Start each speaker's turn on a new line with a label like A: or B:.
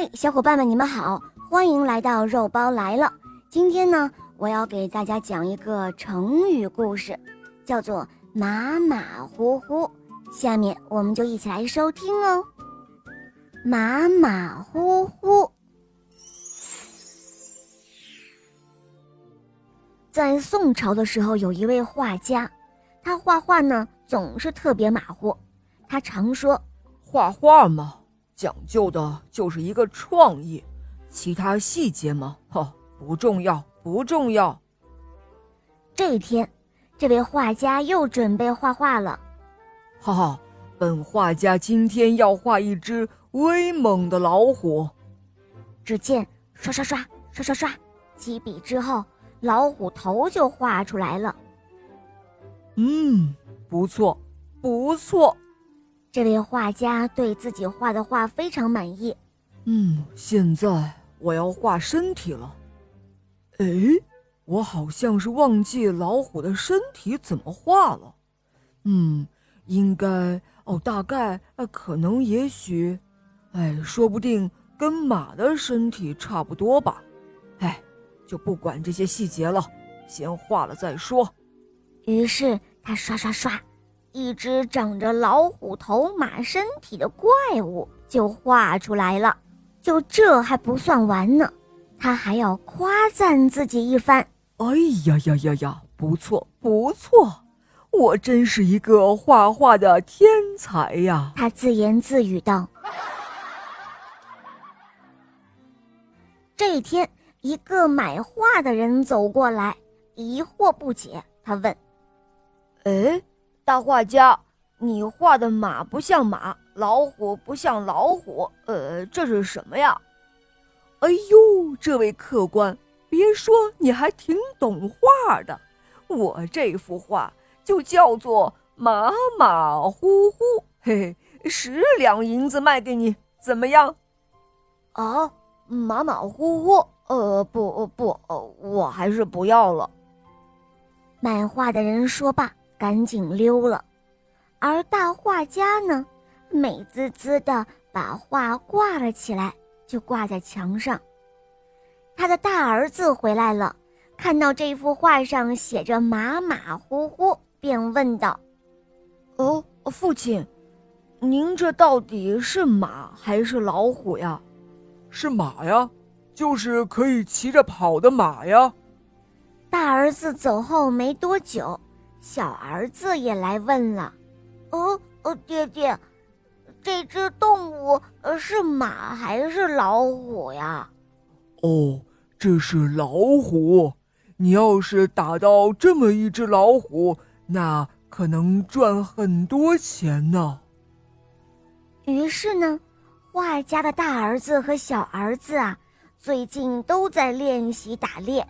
A: 嘿，小伙伴们，你们好，欢迎来到肉包来了。今天呢，我要给大家讲一个成语故事，叫做“马马虎虎”。下面我们就一起来收听哦。马马虎虎，在宋朝的时候，有一位画家，他画画呢总是特别马虎。他常说：“
B: 画画嘛。”讲究的就是一个创意，其他细节嘛，哈，不重要，不重要。
A: 这一天，这位画家又准备画画了。
B: 哈哈，本画家今天要画一只威猛的老虎。
A: 只见刷刷刷刷刷刷，几笔之后，老虎头就画出来了。
B: 嗯，不错，不错。
A: 这位画家对自己画的画非常满意。
B: 嗯，现在我要画身体了。哎，我好像是忘记老虎的身体怎么画了。嗯，应该哦，大概呃，可能也许，哎，说不定跟马的身体差不多吧。哎，就不管这些细节了，先画了再说。
A: 于是他刷刷刷。一只长着老虎头、马身体的怪物就画出来了。就这还不算完呢，他还要夸赞自己一番。
B: 哎呀呀呀呀，不错不错，我真是一个画画的天才呀！
A: 他自言自语道。这一天，一个买画的人走过来，疑惑不解，他问：“
B: 哎？”大画家，你画的马不像马，老虎不像老虎，呃，这是什么呀？哎呦，这位客官，别说，你还挺懂画的。我这幅画就叫做马马虎虎，嘿嘿，十两银子卖给你，怎么样？
C: 啊，马马虎虎，呃，不不，我还是不要了。
A: 买画的人说罢。赶紧溜了，而大画家呢，美滋滋的把画挂了起来，就挂在墙上。他的大儿子回来了，看到这幅画上写着“马马虎虎”，便问道：“
B: 哦，父亲，您这到底是马还是老虎呀？”“
D: 是马呀，就是可以骑着跑的马呀。”
A: 大儿子走后没多久。小儿子也来问了：“
C: 哦哦，爹爹，这只动物呃是马还是老虎呀？”“
D: 哦，这是老虎。你要是打到这么一只老虎，那可能赚很多钱呢。”
A: 于是呢，画家的大儿子和小儿子啊，最近都在练习打猎。